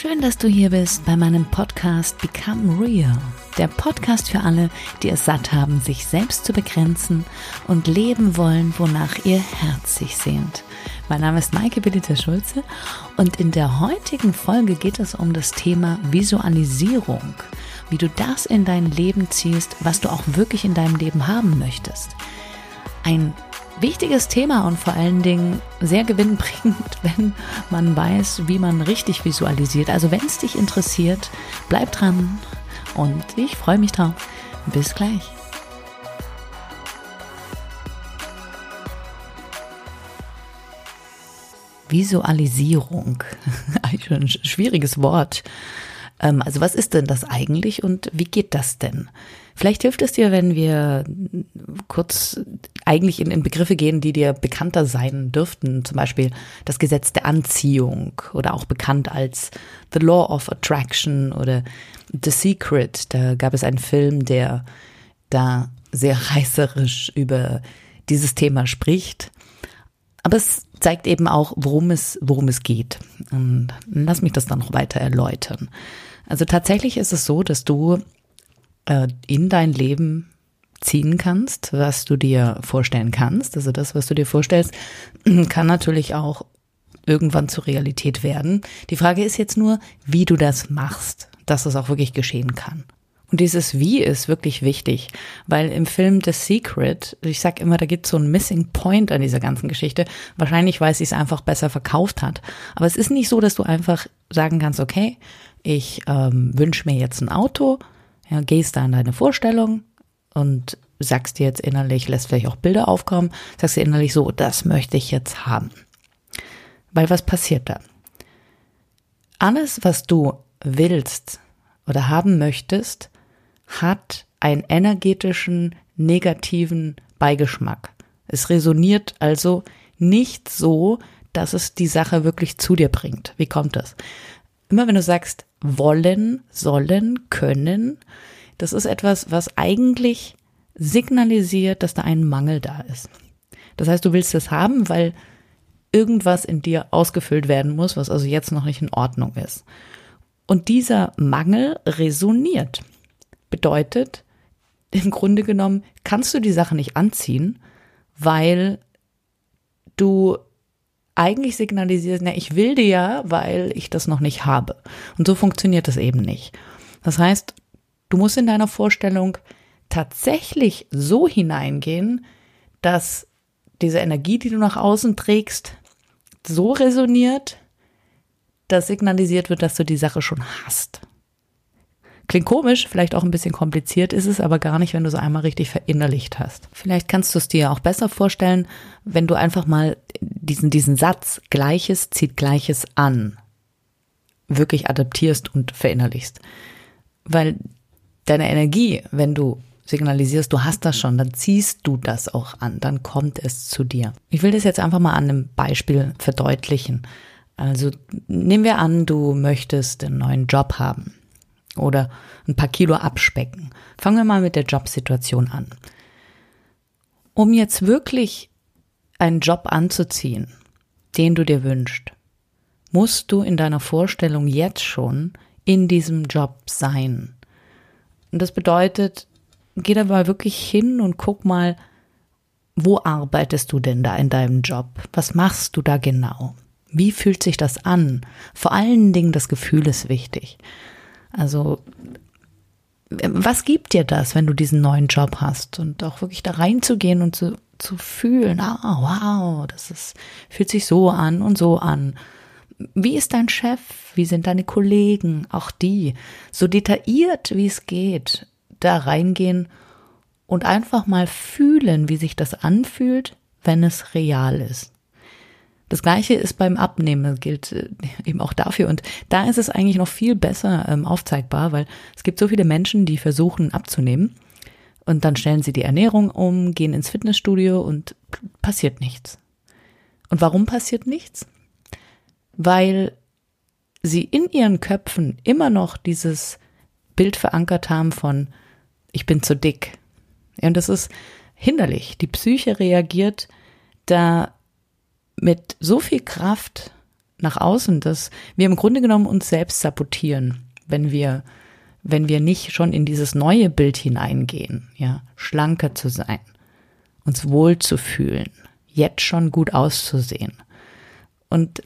Schön, dass du hier bist bei meinem Podcast Become Real. Der Podcast für alle, die es satt haben, sich selbst zu begrenzen und leben wollen, wonach ihr Herz sich sehnt. Mein Name ist Maike Belita Schulze und in der heutigen Folge geht es um das Thema Visualisierung. Wie du das in dein Leben ziehst, was du auch wirklich in deinem Leben haben möchtest. Ein wichtiges Thema und vor allen Dingen sehr gewinnbringend, wenn man weiß, wie man richtig visualisiert. Also wenn es dich interessiert, bleib dran und ich freue mich drauf. Bis gleich. Visualisierung. Ein schwieriges Wort. Ähm, also was ist denn das eigentlich und wie geht das denn? Vielleicht hilft es dir, wenn wir kurz eigentlich in, in Begriffe gehen, die dir bekannter sein dürften. Zum Beispiel das Gesetz der Anziehung oder auch bekannt als The Law of Attraction oder The Secret. Da gab es einen Film, der da sehr reißerisch über dieses Thema spricht. Aber es zeigt eben auch, worum es, worum es geht. Und lass mich das dann noch weiter erläutern. Also tatsächlich ist es so, dass du äh, in dein Leben ziehen kannst, was du dir vorstellen kannst. Also das, was du dir vorstellst, kann natürlich auch irgendwann zur Realität werden. Die Frage ist jetzt nur, wie du das machst, dass es auch wirklich geschehen kann. Und dieses Wie ist wirklich wichtig, weil im Film The Secret, ich sag immer, da gibt es so einen Missing Point an dieser ganzen Geschichte. Wahrscheinlich, weil sie es einfach besser verkauft hat. Aber es ist nicht so, dass du einfach sagen kannst, okay, ich ähm, wünsche mir jetzt ein Auto, ja, gehst da in deine Vorstellung und sagst dir jetzt innerlich, lässt vielleicht auch Bilder aufkommen, sagst dir innerlich so, das möchte ich jetzt haben. Weil was passiert da? Alles, was du willst oder haben möchtest, hat einen energetischen, negativen Beigeschmack. Es resoniert also nicht so, dass es die Sache wirklich zu dir bringt. Wie kommt das? Immer wenn du sagst, wollen, sollen, können, das ist etwas, was eigentlich signalisiert, dass da ein Mangel da ist. Das heißt, du willst es haben, weil irgendwas in dir ausgefüllt werden muss, was also jetzt noch nicht in Ordnung ist. Und dieser Mangel resoniert. Bedeutet, im Grunde genommen kannst du die Sache nicht anziehen, weil du eigentlich signalisierst, na, ich will dir ja, weil ich das noch nicht habe. Und so funktioniert das eben nicht. Das heißt, du musst in deiner Vorstellung tatsächlich so hineingehen, dass diese Energie, die du nach außen trägst, so resoniert, dass signalisiert wird, dass du die Sache schon hast. Klingt komisch, vielleicht auch ein bisschen kompliziert ist es aber gar nicht, wenn du es einmal richtig verinnerlicht hast. Vielleicht kannst du es dir auch besser vorstellen, wenn du einfach mal diesen, diesen Satz Gleiches zieht Gleiches an wirklich adaptierst und verinnerlichst. Weil deine Energie, wenn du signalisierst, du hast das schon, dann ziehst du das auch an, dann kommt es zu dir. Ich will das jetzt einfach mal an einem Beispiel verdeutlichen. Also nehmen wir an, du möchtest einen neuen Job haben oder ein paar Kilo abspecken. Fangen wir mal mit der Jobsituation an. Um jetzt wirklich einen Job anzuziehen, den du dir wünschst, musst du in deiner Vorstellung jetzt schon in diesem Job sein. Und das bedeutet, geh da mal wirklich hin und guck mal, wo arbeitest du denn da in deinem Job? Was machst du da genau? Wie fühlt sich das an? Vor allen Dingen das Gefühl ist wichtig. Also, was gibt dir das, wenn du diesen neuen Job hast und auch wirklich da reinzugehen und zu, zu fühlen, ah, wow, das ist, fühlt sich so an und so an. Wie ist dein Chef? Wie sind deine Kollegen? Auch die. So detailliert, wie es geht, da reingehen und einfach mal fühlen, wie sich das anfühlt, wenn es real ist. Das gleiche ist beim Abnehmen, gilt äh, eben auch dafür. Und da ist es eigentlich noch viel besser ähm, aufzeigbar, weil es gibt so viele Menschen, die versuchen abzunehmen. Und dann stellen sie die Ernährung um, gehen ins Fitnessstudio und passiert nichts. Und warum passiert nichts? Weil sie in ihren Köpfen immer noch dieses Bild verankert haben von ich bin zu dick. Und das ist hinderlich. Die Psyche reagiert da mit so viel Kraft nach außen, dass wir im Grunde genommen uns selbst sabotieren, wenn wir, wenn wir nicht schon in dieses neue Bild hineingehen, ja, schlanker zu sein, uns wohl zu fühlen, jetzt schon gut auszusehen. Und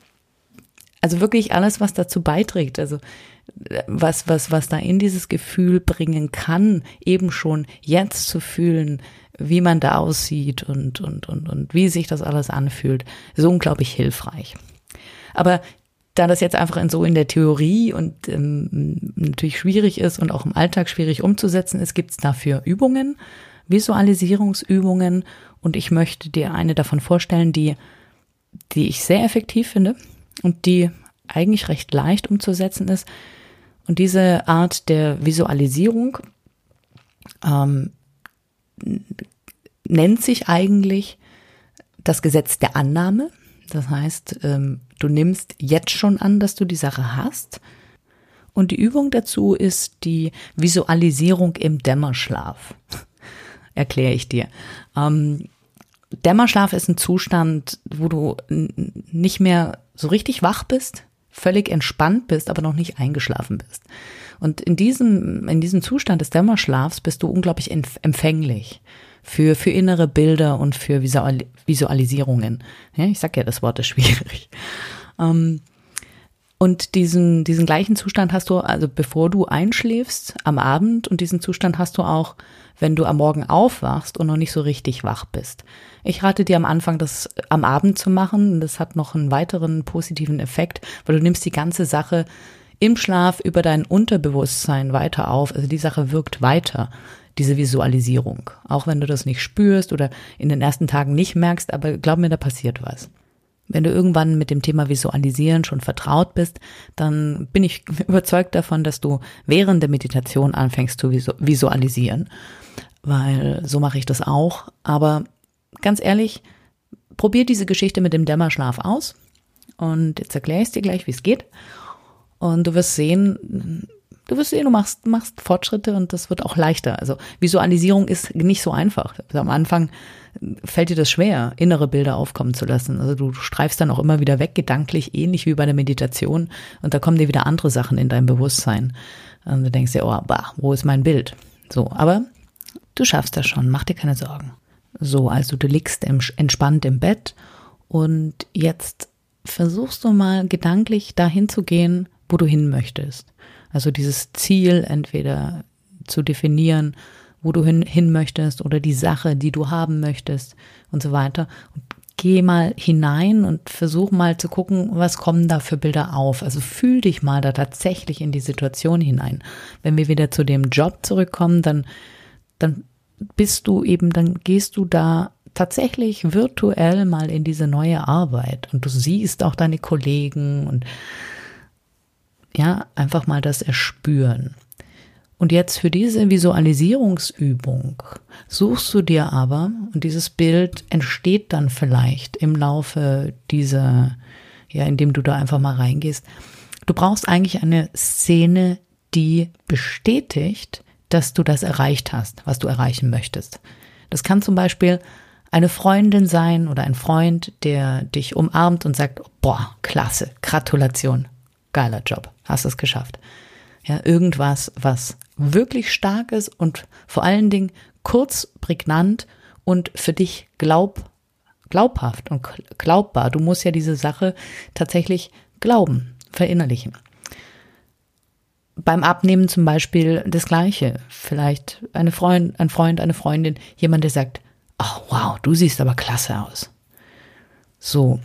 also wirklich alles, was dazu beiträgt, also was, was, was da in dieses Gefühl bringen kann, eben schon jetzt zu fühlen, wie man da aussieht und, und, und, und wie sich das alles anfühlt, so unglaublich hilfreich. Aber da das jetzt einfach in so in der Theorie und ähm, natürlich schwierig ist und auch im Alltag schwierig umzusetzen ist, gibt es dafür Übungen, Visualisierungsübungen und ich möchte dir eine davon vorstellen, die, die ich sehr effektiv finde und die eigentlich recht leicht umzusetzen ist. Und diese Art der Visualisierung ähm, nennt sich eigentlich das Gesetz der Annahme. Das heißt, ähm, du nimmst jetzt schon an, dass du die Sache hast. Und die Übung dazu ist die Visualisierung im Dämmerschlaf. Erkläre ich dir. Ähm, Dämmerschlaf ist ein Zustand, wo du nicht mehr so richtig wach bist, völlig entspannt bist, aber noch nicht eingeschlafen bist. Und in diesem, in diesem Zustand des Dämmerschlafs bist du unglaublich empfänglich für, für innere Bilder und für Visualisierungen. Ja, ich sag ja, das Wort ist schwierig. Ähm, und diesen, diesen gleichen Zustand hast du, also bevor du einschläfst am Abend und diesen Zustand hast du auch, wenn du am Morgen aufwachst und noch nicht so richtig wach bist. Ich rate dir am Anfang, das am Abend zu machen. Das hat noch einen weiteren positiven Effekt, weil du nimmst die ganze Sache im Schlaf über dein Unterbewusstsein weiter auf. Also die Sache wirkt weiter, diese Visualisierung. Auch wenn du das nicht spürst oder in den ersten Tagen nicht merkst, aber glaub mir, da passiert was. Wenn du irgendwann mit dem Thema Visualisieren schon vertraut bist, dann bin ich überzeugt davon, dass du während der Meditation anfängst zu visualisieren. Weil so mache ich das auch. Aber ganz ehrlich, probier diese Geschichte mit dem Dämmerschlaf aus. Und jetzt erkläre ich es dir gleich, wie es geht. Und du wirst sehen, du wirst sehen, du machst, machst Fortschritte und das wird auch leichter. Also Visualisierung ist nicht so einfach. Also am Anfang fällt dir das schwer, innere Bilder aufkommen zu lassen. Also du streifst dann auch immer wieder weg, gedanklich, ähnlich wie bei der Meditation. Und da kommen dir wieder andere Sachen in dein Bewusstsein. Und du denkst dir, oh, bah, wo ist mein Bild? So, aber du schaffst das schon, mach dir keine Sorgen. So, also du liegst entspannt im Bett und jetzt versuchst du mal gedanklich dahin zu gehen, wo du hin möchtest. Also dieses Ziel entweder zu definieren, wo du hin, hin möchtest oder die Sache, die du haben möchtest und so weiter. Und geh mal hinein und versuch mal zu gucken, was kommen da für Bilder auf. Also fühl dich mal da tatsächlich in die Situation hinein. Wenn wir wieder zu dem Job zurückkommen, dann, dann bist du eben, dann gehst du da tatsächlich virtuell mal in diese neue Arbeit und du siehst auch deine Kollegen und ja, einfach mal das erspüren. Und jetzt für diese Visualisierungsübung suchst du dir aber, und dieses Bild entsteht dann vielleicht im Laufe dieser, ja, indem du da einfach mal reingehst, du brauchst eigentlich eine Szene, die bestätigt, dass du das erreicht hast, was du erreichen möchtest. Das kann zum Beispiel eine Freundin sein oder ein Freund, der dich umarmt und sagt, boah, klasse, Gratulation, geiler Job, hast es geschafft. Ja, irgendwas, was wirklich stark ist und vor allen Dingen kurz, prägnant und für dich glaub, glaubhaft und glaubbar. Du musst ja diese Sache tatsächlich glauben, verinnerlichen beim Abnehmen zum Beispiel das Gleiche. Vielleicht eine Freund, ein Freund, eine Freundin, jemand, der sagt, oh, wow, du siehst aber klasse aus. So.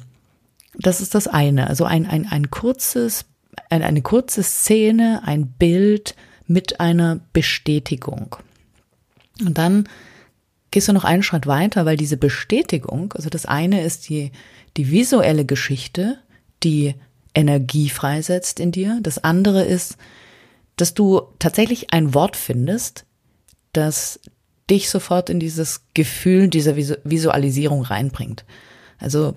Das ist das eine. Also ein, ein, ein kurzes, eine kurze Szene, ein Bild mit einer Bestätigung. Und dann gehst du noch einen Schritt weiter, weil diese Bestätigung, also das eine ist die, die visuelle Geschichte, die Energie freisetzt in dir. Das andere ist dass du tatsächlich ein Wort findest, das dich sofort in dieses Gefühl dieser Visualisierung reinbringt. Also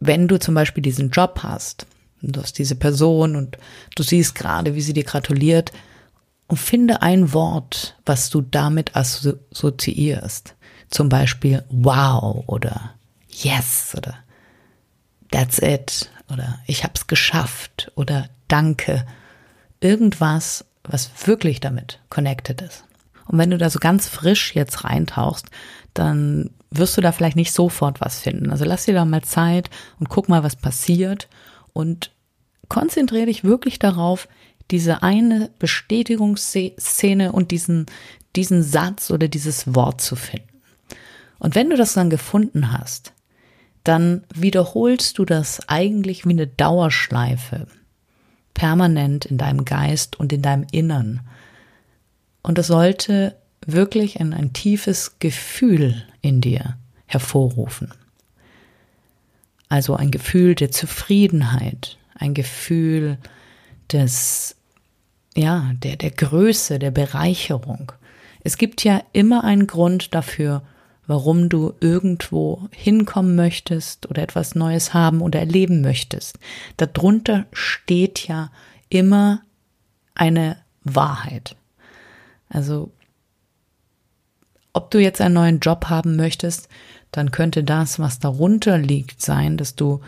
wenn du zum Beispiel diesen Job hast, du hast diese Person und du siehst gerade, wie sie dir gratuliert, und finde ein Wort, was du damit assoziierst. Zum Beispiel wow oder yes oder that's it oder ich hab's geschafft oder danke. Irgendwas, was wirklich damit connected ist. Und wenn du da so ganz frisch jetzt reintauchst, dann wirst du da vielleicht nicht sofort was finden. Also lass dir da mal Zeit und guck mal, was passiert und konzentriere dich wirklich darauf, diese eine Bestätigungsszene und diesen, diesen Satz oder dieses Wort zu finden. Und wenn du das dann gefunden hast, dann wiederholst du das eigentlich wie eine Dauerschleife, permanent in deinem Geist und in deinem Innern. Und es sollte wirklich ein, ein tiefes Gefühl in dir hervorrufen. Also ein Gefühl der Zufriedenheit, ein Gefühl des, ja, der, der Größe, der Bereicherung. Es gibt ja immer einen Grund dafür, warum du irgendwo hinkommen möchtest oder etwas Neues haben oder erleben möchtest. Darunter steht ja immer eine Wahrheit. Also, ob du jetzt einen neuen Job haben möchtest, dann könnte das, was darunter liegt, sein, dass du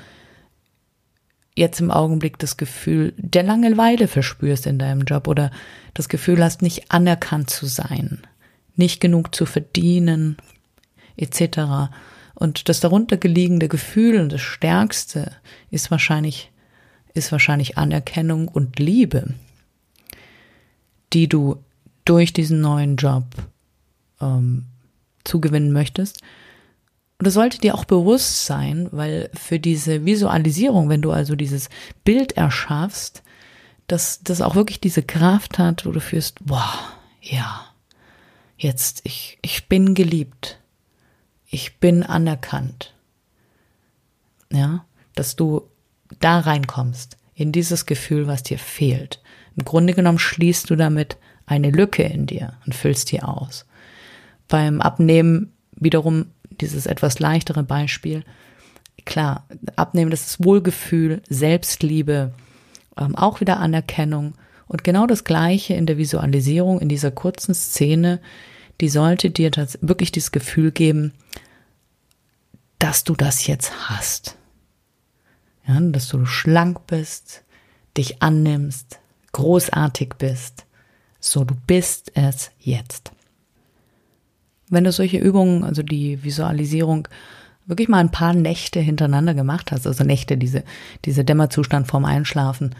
jetzt im Augenblick das Gefühl der Langeweile verspürst in deinem Job oder das Gefühl hast, nicht anerkannt zu sein, nicht genug zu verdienen, etc. Und das darunter gelegene Gefühl und das Stärkste ist wahrscheinlich, ist wahrscheinlich Anerkennung und Liebe, die du durch diesen neuen Job ähm, zugewinnen möchtest. Und das sollte dir auch bewusst sein, weil für diese Visualisierung, wenn du also dieses Bild erschaffst, dass das auch wirklich diese Kraft hat, wo du fühlst, boah, ja, jetzt, ich, ich bin geliebt. Ich bin anerkannt. Ja, dass du da reinkommst, in dieses Gefühl, was dir fehlt. Im Grunde genommen schließt du damit eine Lücke in dir und füllst die aus. Beim Abnehmen wiederum dieses etwas leichtere Beispiel. Klar, Abnehmen, das ist Wohlgefühl, Selbstliebe, ähm, auch wieder Anerkennung und genau das Gleiche in der Visualisierung, in dieser kurzen Szene, die sollte dir wirklich dieses Gefühl geben, dass du das jetzt hast. Ja, dass du schlank bist, dich annimmst, großartig bist. So, du bist es jetzt. Wenn du solche Übungen, also die Visualisierung, wirklich mal ein paar Nächte hintereinander gemacht hast, also Nächte, diese, diese Dämmerzustand vorm Einschlafen,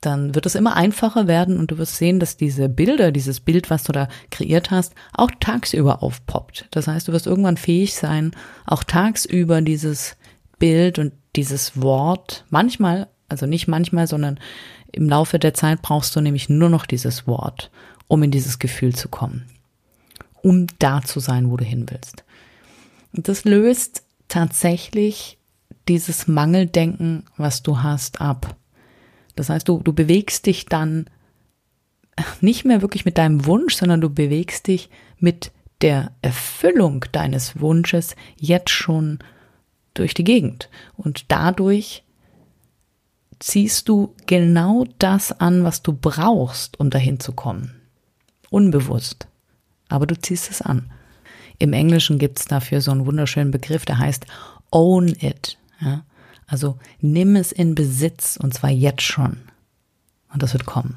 dann wird es immer einfacher werden und du wirst sehen, dass diese Bilder, dieses Bild, was du da kreiert hast, auch tagsüber aufpoppt. Das heißt, du wirst irgendwann fähig sein, auch tagsüber dieses Bild und dieses Wort, manchmal, also nicht manchmal, sondern im Laufe der Zeit brauchst du nämlich nur noch dieses Wort, um in dieses Gefühl zu kommen, um da zu sein, wo du hin willst. Und das löst tatsächlich dieses Mangeldenken, was du hast, ab. Das heißt, du, du bewegst dich dann nicht mehr wirklich mit deinem Wunsch, sondern du bewegst dich mit der Erfüllung deines Wunsches jetzt schon durch die Gegend. Und dadurch ziehst du genau das an, was du brauchst, um dahin zu kommen. Unbewusst. Aber du ziehst es an. Im Englischen gibt es dafür so einen wunderschönen Begriff, der heißt Own It. Ja? Also nimm es in Besitz und zwar jetzt schon. Und das wird kommen.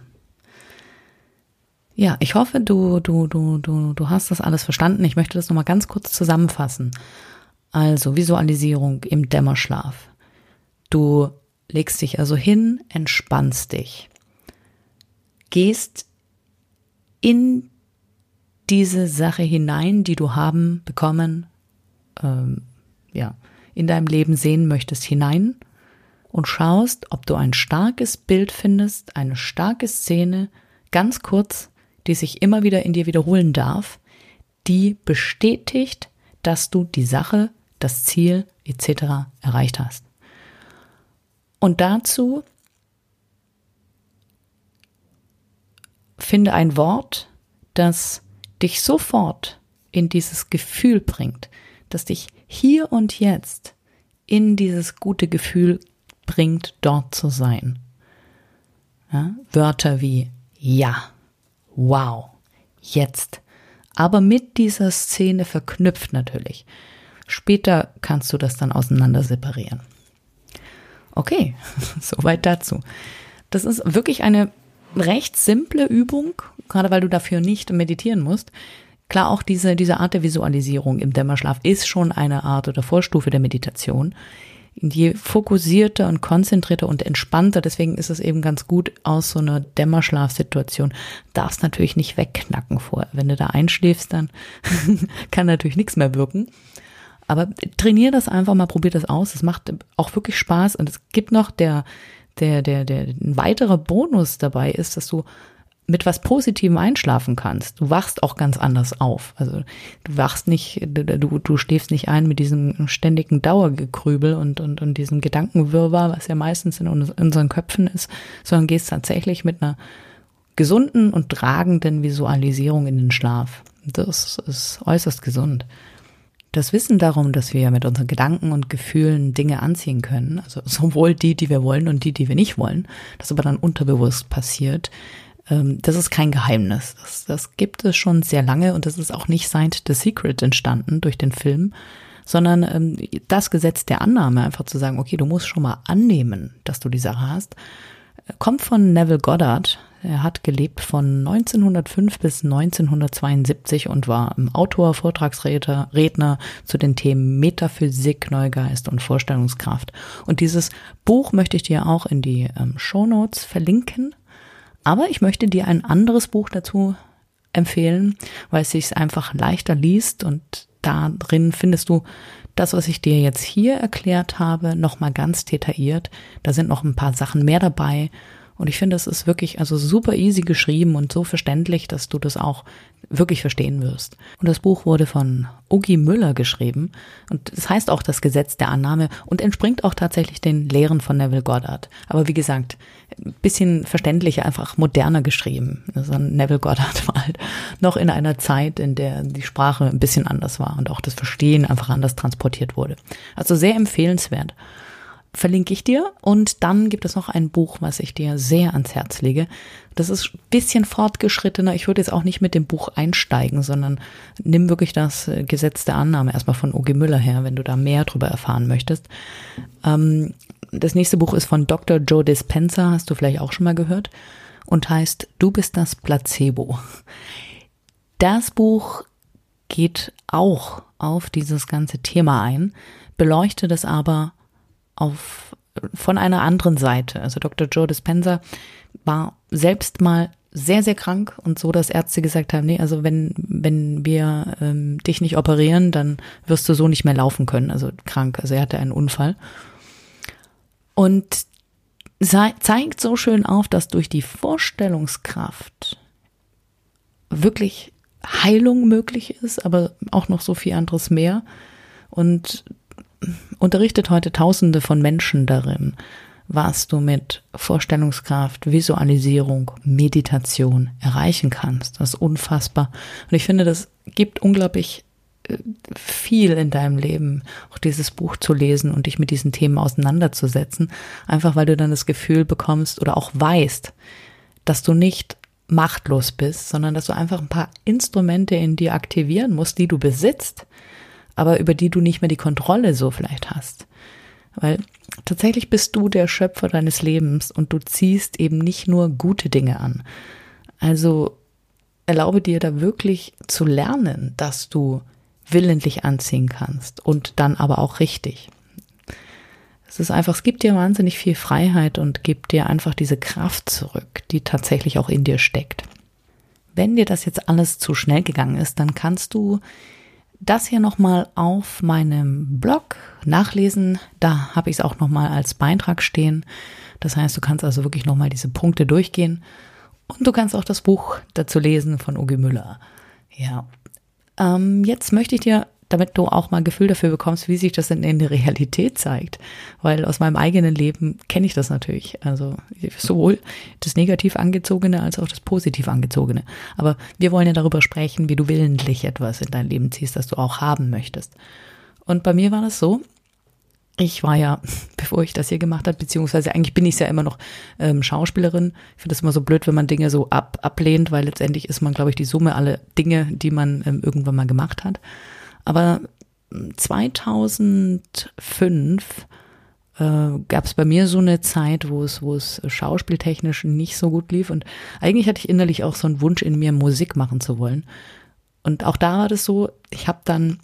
Ja, ich hoffe, du, du, du, du, du hast das alles verstanden. Ich möchte das nochmal ganz kurz zusammenfassen. Also Visualisierung im Dämmerschlaf. Du legst dich also hin, entspannst dich, gehst in diese Sache hinein, die du haben, bekommen, ähm, ja, in deinem Leben sehen möchtest, hinein und schaust, ob du ein starkes Bild findest, eine starke Szene, ganz kurz, die sich immer wieder in dir wiederholen darf, die bestätigt, dass du die Sache, das Ziel etc. erreicht hast. Und dazu finde ein Wort, das dich sofort in dieses Gefühl bringt, das dich hier und jetzt in dieses gute Gefühl bringt, dort zu sein. Ja, Wörter wie ja, wow, jetzt, aber mit dieser Szene verknüpft natürlich. Später kannst du das dann auseinander separieren. Okay, soweit dazu. Das ist wirklich eine recht simple Übung, gerade weil du dafür nicht meditieren musst. Klar, auch diese, diese Art der Visualisierung im Dämmerschlaf ist schon eine Art oder Vorstufe der Meditation. Je fokussierter und konzentrierter und entspannter, deswegen ist es eben ganz gut aus so einer Dämmerschlafsituation, darfst natürlich nicht wegknacken vorher. Wenn du da einschläfst, dann kann natürlich nichts mehr wirken. Aber trainier das einfach mal, probier das aus. Es macht auch wirklich Spaß und es gibt noch der, der, der, der, ein weiterer Bonus dabei ist, dass du mit was Positivem einschlafen kannst. Du wachst auch ganz anders auf. Also du wachst nicht, du, du schläfst nicht ein mit diesem ständigen Dauergekrübel und, und, und diesem Gedankenwirrwarr, was ja meistens in unseren Köpfen ist, sondern gehst tatsächlich mit einer gesunden und tragenden Visualisierung in den Schlaf. Das ist äußerst gesund. Das Wissen darum, dass wir mit unseren Gedanken und Gefühlen Dinge anziehen können, also sowohl die, die wir wollen und die, die wir nicht wollen, das aber dann unterbewusst passiert, ähm, das ist kein Geheimnis. Das, das gibt es schon sehr lange und das ist auch nicht seit The Secret entstanden durch den Film, sondern ähm, das Gesetz der Annahme, einfach zu sagen, okay, du musst schon mal annehmen, dass du die Sache hast, kommt von Neville Goddard. Er hat gelebt von 1905 bis 1972 und war Autor, Vortragsredner Redner zu den Themen Metaphysik, Neugeist und Vorstellungskraft. Und dieses Buch möchte ich dir auch in die ähm, Show Notes verlinken. Aber ich möchte dir ein anderes Buch dazu empfehlen, weil es sich einfach leichter liest und da drin findest du das, was ich dir jetzt hier erklärt habe, nochmal ganz detailliert. Da sind noch ein paar Sachen mehr dabei und ich finde, es ist wirklich also super easy geschrieben und so verständlich, dass du das auch wirklich verstehen wirst. Und das Buch wurde von Ugi Müller geschrieben und es das heißt auch das Gesetz der Annahme und entspringt auch tatsächlich den Lehren von Neville Goddard. Aber wie gesagt, ein bisschen verständlicher, einfach moderner geschrieben. Also Neville Goddard war halt noch in einer Zeit, in der die Sprache ein bisschen anders war und auch das Verstehen einfach anders transportiert wurde. Also sehr empfehlenswert verlinke ich dir. Und dann gibt es noch ein Buch, was ich dir sehr ans Herz lege. Das ist ein bisschen fortgeschrittener. Ich würde jetzt auch nicht mit dem Buch einsteigen, sondern nimm wirklich das äh, Gesetz der Annahme erstmal von O.G. Müller her, wenn du da mehr drüber erfahren möchtest. Ähm, das nächste Buch ist von Dr. Joe Dispenza, hast du vielleicht auch schon mal gehört, und heißt Du bist das Placebo. Das Buch geht auch auf dieses ganze Thema ein, beleuchtet es aber auf, von einer anderen Seite. Also Dr. Joe Dispenza war selbst mal sehr, sehr krank und so, dass Ärzte gesagt haben, nee, also wenn, wenn wir ähm, dich nicht operieren, dann wirst du so nicht mehr laufen können. Also krank. Also er hatte einen Unfall. Und zeigt so schön auf, dass durch die Vorstellungskraft wirklich Heilung möglich ist, aber auch noch so viel anderes mehr. Und unterrichtet heute Tausende von Menschen darin, was du mit Vorstellungskraft, Visualisierung, Meditation erreichen kannst. Das ist unfassbar. Und ich finde, das gibt unglaublich äh, viel in deinem Leben, auch dieses Buch zu lesen und dich mit diesen Themen auseinanderzusetzen, einfach weil du dann das Gefühl bekommst oder auch weißt, dass du nicht machtlos bist, sondern dass du einfach ein paar Instrumente in dir aktivieren musst, die du besitzt, aber über die du nicht mehr die Kontrolle so vielleicht hast. Weil tatsächlich bist du der Schöpfer deines Lebens und du ziehst eben nicht nur gute Dinge an. Also erlaube dir da wirklich zu lernen, dass du willentlich anziehen kannst und dann aber auch richtig. Es ist einfach, es gibt dir wahnsinnig viel Freiheit und gibt dir einfach diese Kraft zurück, die tatsächlich auch in dir steckt. Wenn dir das jetzt alles zu schnell gegangen ist, dann kannst du das hier nochmal auf meinem Blog nachlesen. Da habe ich es auch nochmal als Beitrag stehen. Das heißt, du kannst also wirklich nochmal diese Punkte durchgehen. Und du kannst auch das Buch dazu lesen von Ugi Müller. Ja. Ähm, jetzt möchte ich dir damit du auch mal ein Gefühl dafür bekommst, wie sich das denn in der Realität zeigt. Weil aus meinem eigenen Leben kenne ich das natürlich. Also sowohl das negativ angezogene als auch das positiv angezogene. Aber wir wollen ja darüber sprechen, wie du willentlich etwas in dein Leben ziehst, das du auch haben möchtest. Und bei mir war das so, ich war ja, bevor ich das hier gemacht habe, beziehungsweise eigentlich bin ich ja immer noch ähm, Schauspielerin. Ich finde es immer so blöd, wenn man Dinge so ab, ablehnt, weil letztendlich ist man, glaube ich, die Summe aller Dinge, die man ähm, irgendwann mal gemacht hat. Aber 2005 äh, gab es bei mir so eine Zeit, wo es, wo es schauspieltechnisch nicht so gut lief. Und eigentlich hatte ich innerlich auch so einen Wunsch in mir, Musik machen zu wollen. Und auch da war das so, ich habe dann,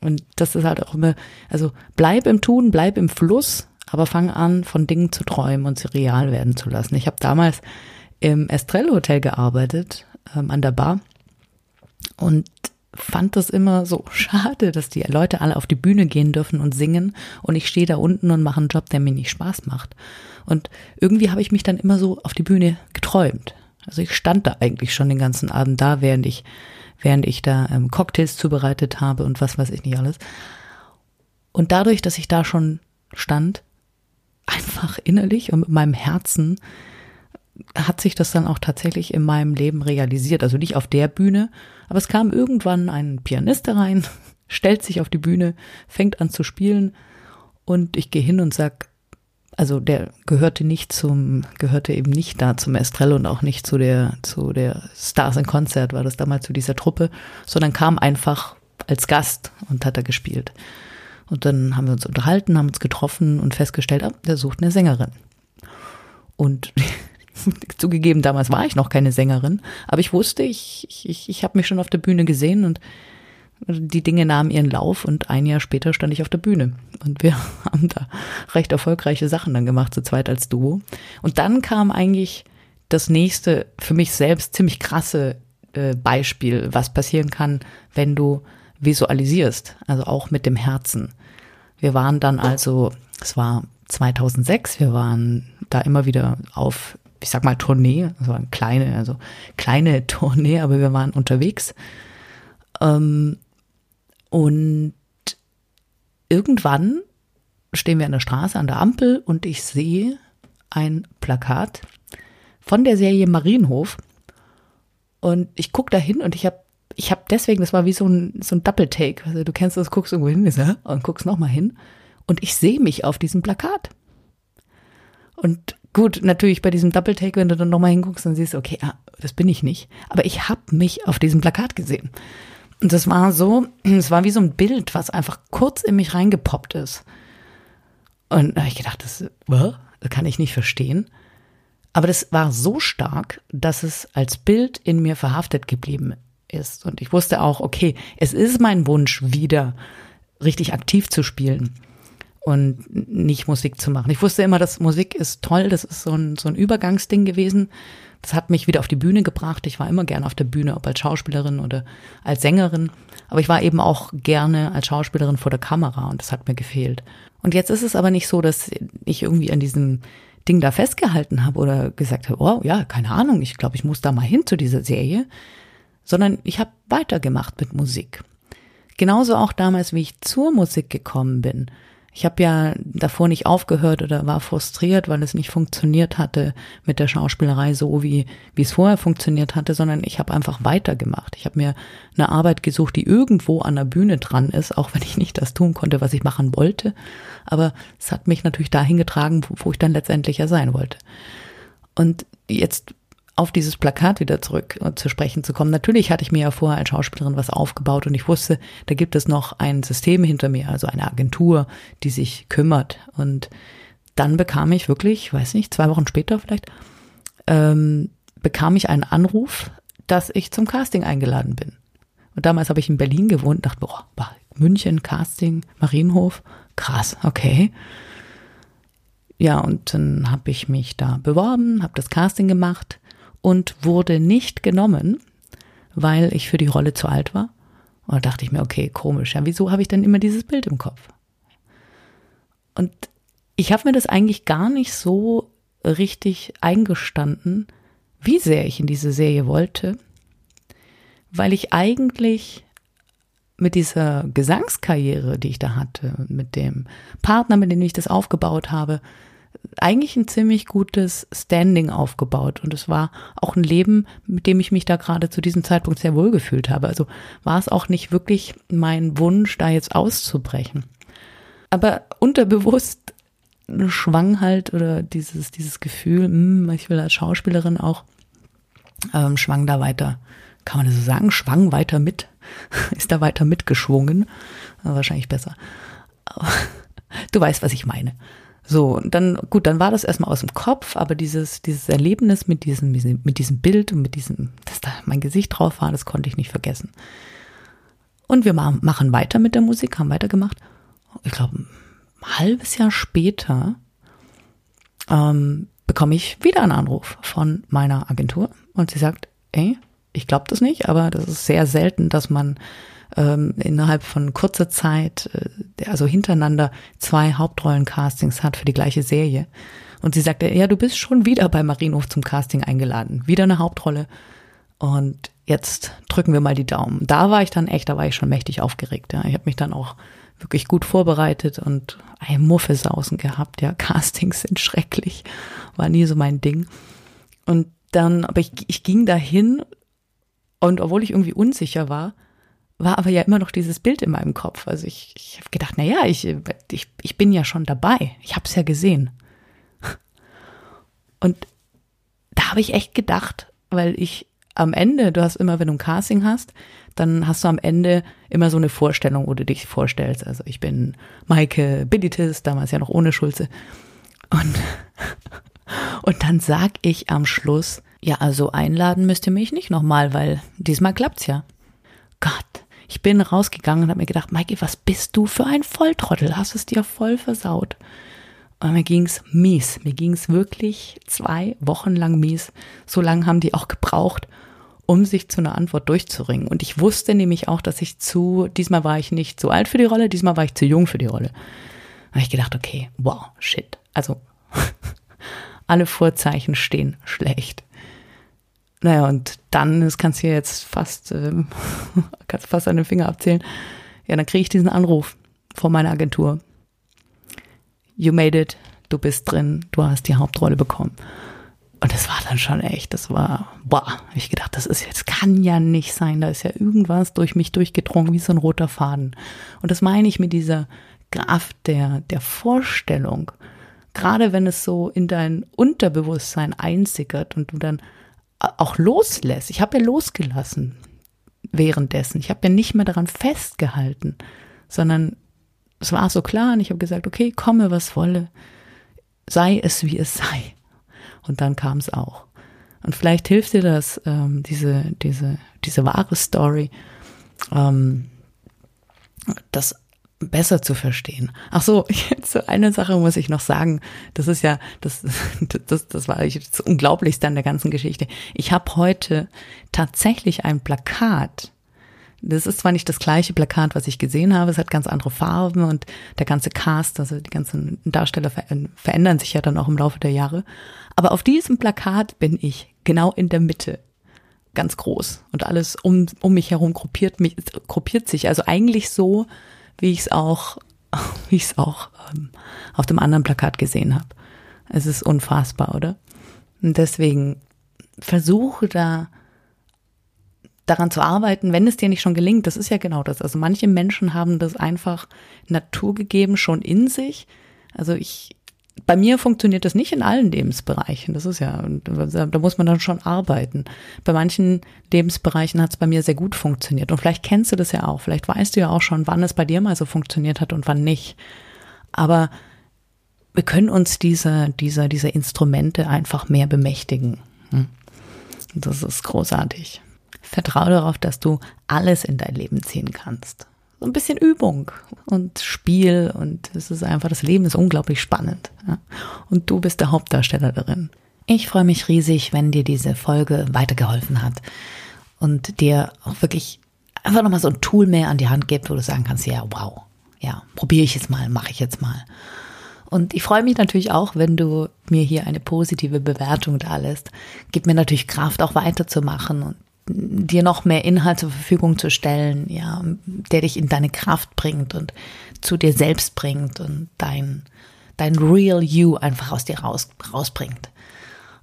und das ist halt auch immer, also bleib im Tun, bleib im Fluss, aber fang an, von Dingen zu träumen und sie real werden zu lassen. Ich habe damals im Estrell Hotel gearbeitet, ähm, an der Bar. Und fand das immer so schade, dass die Leute alle auf die Bühne gehen dürfen und singen und ich stehe da unten und mache einen Job, der mir nicht Spaß macht. Und irgendwie habe ich mich dann immer so auf die Bühne geträumt. Also ich stand da eigentlich schon den ganzen Abend da, während ich, während ich da ähm, Cocktails zubereitet habe und was weiß ich nicht alles. Und dadurch, dass ich da schon stand, einfach innerlich und mit meinem Herzen hat sich das dann auch tatsächlich in meinem Leben realisiert. Also nicht auf der Bühne, aber es kam irgendwann ein Pianist herein, stellt sich auf die Bühne, fängt an zu spielen und ich gehe hin und sag, also der gehörte nicht zum, gehörte eben nicht da zum Estrell und auch nicht zu der, zu der Stars in Concert, war das damals zu dieser Truppe, sondern kam einfach als Gast und hat da gespielt. Und dann haben wir uns unterhalten, haben uns getroffen und festgestellt, ah, der sucht eine Sängerin. Und Zugegeben, damals war ich noch keine Sängerin, aber ich wusste, ich, ich, ich habe mich schon auf der Bühne gesehen und die Dinge nahmen ihren Lauf und ein Jahr später stand ich auf der Bühne. Und wir haben da recht erfolgreiche Sachen dann gemacht, zu zweit als Duo. Und dann kam eigentlich das nächste, für mich selbst ziemlich krasse äh, Beispiel, was passieren kann, wenn du visualisierst, also auch mit dem Herzen. Wir waren dann also, es war 2006, wir waren da immer wieder auf ich sag mal Tournee, also eine kleine, also kleine Tournee, aber wir waren unterwegs. Ähm, und irgendwann stehen wir an der Straße, an der Ampel und ich sehe ein Plakat von der Serie Marienhof. Und ich gucke da hin und ich habe ich hab deswegen, das war wie so ein, so ein Double-Take. Also du kennst das, guckst irgendwo hin und guckst nochmal hin. Und ich sehe mich auf diesem Plakat. Und Gut, natürlich bei diesem Double Take, wenn du dann nochmal hinguckst, dann siehst du, okay, ah, das bin ich nicht. Aber ich habe mich auf diesem Plakat gesehen. Und das war so, es war wie so ein Bild, was einfach kurz in mich reingepoppt ist. Und da habe ich gedacht, das, das kann ich nicht verstehen. Aber das war so stark, dass es als Bild in mir verhaftet geblieben ist. Und ich wusste auch, okay, es ist mein Wunsch, wieder richtig aktiv zu spielen und nicht Musik zu machen. Ich wusste immer, dass Musik ist toll, das ist so ein, so ein Übergangsding gewesen. Das hat mich wieder auf die Bühne gebracht. Ich war immer gerne auf der Bühne, ob als Schauspielerin oder als Sängerin. Aber ich war eben auch gerne als Schauspielerin vor der Kamera und das hat mir gefehlt. Und jetzt ist es aber nicht so, dass ich irgendwie an diesem Ding da festgehalten habe oder gesagt habe, oh ja, keine Ahnung, ich glaube, ich muss da mal hin zu dieser Serie, sondern ich habe weitergemacht mit Musik. Genauso auch damals, wie ich zur Musik gekommen bin ich habe ja davor nicht aufgehört oder war frustriert, weil es nicht funktioniert hatte mit der Schauspielerei so, wie, wie es vorher funktioniert hatte, sondern ich habe einfach weitergemacht. Ich habe mir eine Arbeit gesucht, die irgendwo an der Bühne dran ist, auch wenn ich nicht das tun konnte, was ich machen wollte. Aber es hat mich natürlich dahin getragen, wo, wo ich dann letztendlich ja sein wollte. Und jetzt auf dieses Plakat wieder zurück äh, zu sprechen zu kommen. Natürlich hatte ich mir ja vorher als Schauspielerin was aufgebaut und ich wusste, da gibt es noch ein System hinter mir, also eine Agentur, die sich kümmert. Und dann bekam ich wirklich, weiß nicht, zwei Wochen später vielleicht, ähm, bekam ich einen Anruf, dass ich zum Casting eingeladen bin. Und damals habe ich in Berlin gewohnt, dachte, boah, München, Casting, Marienhof, krass, okay. Ja, und dann habe ich mich da beworben, habe das Casting gemacht und wurde nicht genommen, weil ich für die Rolle zu alt war. Und da dachte ich mir, okay, komisch, ja, wieso habe ich denn immer dieses Bild im Kopf? Und ich habe mir das eigentlich gar nicht so richtig eingestanden, wie sehr ich in diese Serie wollte, weil ich eigentlich mit dieser Gesangskarriere, die ich da hatte, mit dem Partner, mit dem ich das aufgebaut habe, eigentlich ein ziemlich gutes Standing aufgebaut und es war auch ein Leben, mit dem ich mich da gerade zu diesem Zeitpunkt sehr wohl gefühlt habe. Also war es auch nicht wirklich mein Wunsch, da jetzt auszubrechen. Aber unterbewusst schwang halt oder dieses, dieses Gefühl, mh, hm, ich will als Schauspielerin auch, ähm, schwang da weiter, kann man das so sagen, schwang weiter mit, ist da weiter mitgeschwungen, wahrscheinlich besser. du weißt, was ich meine. So, und dann, gut, dann war das erstmal aus dem Kopf, aber dieses, dieses Erlebnis mit diesem, mit diesem Bild und mit diesem, dass da mein Gesicht drauf war, das konnte ich nicht vergessen. Und wir machen weiter mit der Musik, haben weitergemacht. Ich glaube, ein halbes Jahr später ähm, bekomme ich wieder einen Anruf von meiner Agentur und sie sagt, ey, ich glaube das nicht, aber das ist sehr selten, dass man ähm, innerhalb von kurzer Zeit, äh, also hintereinander, zwei Hauptrollen-Castings hat für die gleiche Serie. Und sie sagte, ja, du bist schon wieder bei Marienhof zum Casting eingeladen. Wieder eine Hauptrolle. Und jetzt drücken wir mal die Daumen. Da war ich dann echt, da war ich schon mächtig aufgeregt. Ja. Ich habe mich dann auch wirklich gut vorbereitet und ein Muffesausen gehabt. Ja, Castings sind schrecklich. War nie so mein Ding. Und dann, aber ich, ich ging dahin und obwohl ich irgendwie unsicher war, war aber ja immer noch dieses Bild in meinem Kopf. Also ich, ich habe gedacht, na ja, ich, ich, ich bin ja schon dabei. Ich habe es ja gesehen. Und da habe ich echt gedacht, weil ich am Ende, du hast immer, wenn du ein Casting hast, dann hast du am Ende immer so eine Vorstellung, wo du dich vorstellst. Also ich bin Maike Billitis, damals ja noch ohne Schulze. Und, und dann sag ich am Schluss, ja, also einladen müsst ihr mich nicht nochmal, weil diesmal klappt's ja. Gott, ich bin rausgegangen und habe mir gedacht, Maike, was bist du für ein Volltrottel? Hast es dir voll versaut. Und mir ging's mies. Mir ging's wirklich zwei Wochen lang mies. So lange haben die auch gebraucht, um sich zu einer Antwort durchzuringen. Und ich wusste nämlich auch, dass ich zu, diesmal war ich nicht zu alt für die Rolle, diesmal war ich zu jung für die Rolle. Da habe ich gedacht, okay, wow, shit. Also alle Vorzeichen stehen schlecht. Naja, und dann, das kannst du jetzt fast, äh, kannst fast an den Finger abzählen. Ja, dann kriege ich diesen Anruf von meiner Agentur. You made it, du bist drin, du hast die Hauptrolle bekommen. Und das war dann schon echt, das war, boah, hab ich gedacht, das ist jetzt, kann ja nicht sein, da ist ja irgendwas durch mich durchgedrungen, wie so ein roter Faden. Und das meine ich mit dieser Kraft der, der Vorstellung. Gerade wenn es so in dein Unterbewusstsein einsickert und du dann auch loslässt. Ich habe ja losgelassen währenddessen. Ich habe ja nicht mehr daran festgehalten, sondern es war so klar und ich habe gesagt, okay, komme, was wolle, sei es, wie es sei. Und dann kam es auch. Und vielleicht hilft dir das, ähm, diese, diese, diese wahre Story, ähm, das besser zu verstehen. Ach so, jetzt eine Sache muss ich noch sagen. Das ist ja, das, das, das war das Unglaublichste an der ganzen Geschichte. Ich habe heute tatsächlich ein Plakat. Das ist zwar nicht das gleiche Plakat, was ich gesehen habe, es hat ganz andere Farben und der ganze Cast, also die ganzen Darsteller verändern sich ja dann auch im Laufe der Jahre. Aber auf diesem Plakat bin ich genau in der Mitte ganz groß und alles um, um mich herum gruppiert, mich, gruppiert sich. Also eigentlich so, wie ich es auch, wie ich es auch ähm, auf dem anderen Plakat gesehen habe. Es ist unfassbar, oder? Und deswegen versuche da daran zu arbeiten, wenn es dir nicht schon gelingt. Das ist ja genau das. Also manche Menschen haben das einfach naturgegeben schon in sich. Also ich bei mir funktioniert das nicht in allen Lebensbereichen. Das ist ja, da muss man dann schon arbeiten. Bei manchen Lebensbereichen hat es bei mir sehr gut funktioniert. Und vielleicht kennst du das ja auch. Vielleicht weißt du ja auch schon, wann es bei dir mal so funktioniert hat und wann nicht. Aber wir können uns dieser, dieser, dieser Instrumente einfach mehr bemächtigen. Hm? Das ist großartig. Vertraue darauf, dass du alles in dein Leben ziehen kannst so ein bisschen Übung und Spiel und es ist einfach, das Leben ist unglaublich spannend. Ja? Und du bist der Hauptdarsteller darin. Ich freue mich riesig, wenn dir diese Folge weitergeholfen hat und dir auch wirklich einfach nochmal so ein Tool mehr an die Hand gibt, wo du sagen kannst, ja, wow, ja, probiere ich jetzt mal, mache ich jetzt mal. Und ich freue mich natürlich auch, wenn du mir hier eine positive Bewertung da lässt. Gib mir natürlich Kraft, auch weiterzumachen und dir noch mehr Inhalt zur Verfügung zu stellen, ja, der dich in deine Kraft bringt und zu dir selbst bringt und dein, dein Real You einfach aus dir raus, rausbringt.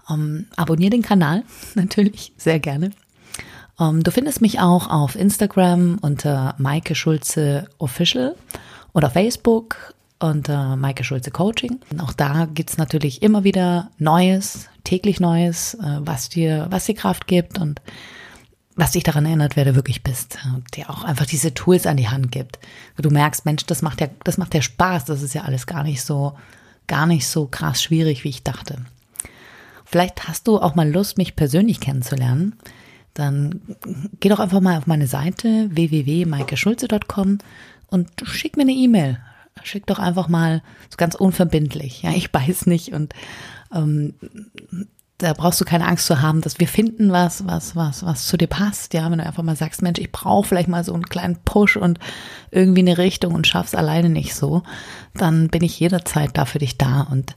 Ähm, abonnier den Kanal natürlich sehr gerne. Ähm, du findest mich auch auf Instagram unter Maike Schulze Official oder Facebook unter Maike Schulze Coaching. Auch da gibt's natürlich immer wieder Neues, täglich Neues, äh, was dir, was dir Kraft gibt und was dich daran erinnert, wer du wirklich bist und dir auch einfach diese Tools an die Hand gibt. Du merkst, Mensch, das macht ja, das macht ja Spaß, das ist ja alles gar nicht so, gar nicht so krass schwierig, wie ich dachte. Vielleicht hast du auch mal Lust, mich persönlich kennenzulernen. Dann geh doch einfach mal auf meine Seite www.maikeschulze.com und schick mir eine E-Mail. Schick doch einfach mal so ganz unverbindlich. Ja, ich weiß nicht und ähm, da brauchst du keine Angst zu haben, dass wir finden was, was, was, was zu dir passt. Ja, wenn du einfach mal sagst, Mensch, ich brauche vielleicht mal so einen kleinen Push und irgendwie eine Richtung und schaff's alleine nicht so, dann bin ich jederzeit da für dich da und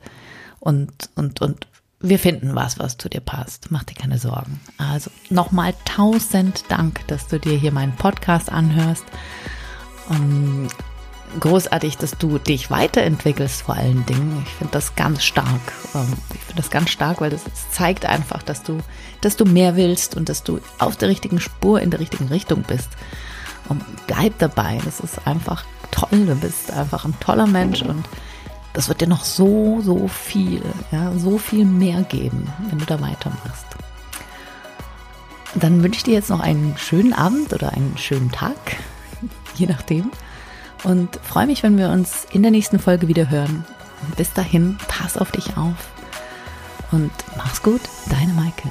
und und und wir finden was, was zu dir passt. Mach dir keine Sorgen. Also nochmal tausend Dank, dass du dir hier meinen Podcast anhörst. Um, großartig, dass du dich weiterentwickelst vor allen Dingen. Ich finde das ganz stark. Ähm, ich finde das ganz stark, weil das zeigt einfach, dass du, dass du mehr willst und dass du auf der richtigen Spur in der richtigen Richtung bist. Und bleib dabei. Das ist einfach toll. Du bist einfach ein toller Mensch und das wird dir noch so, so viel, ja, so viel mehr geben, wenn du da weitermachst. Dann wünsche ich dir jetzt noch einen schönen Abend oder einen schönen Tag, je nachdem und freue mich, wenn wir uns in der nächsten Folge wieder hören. bis dahin, pass auf dich auf und mach's gut, deine Maike.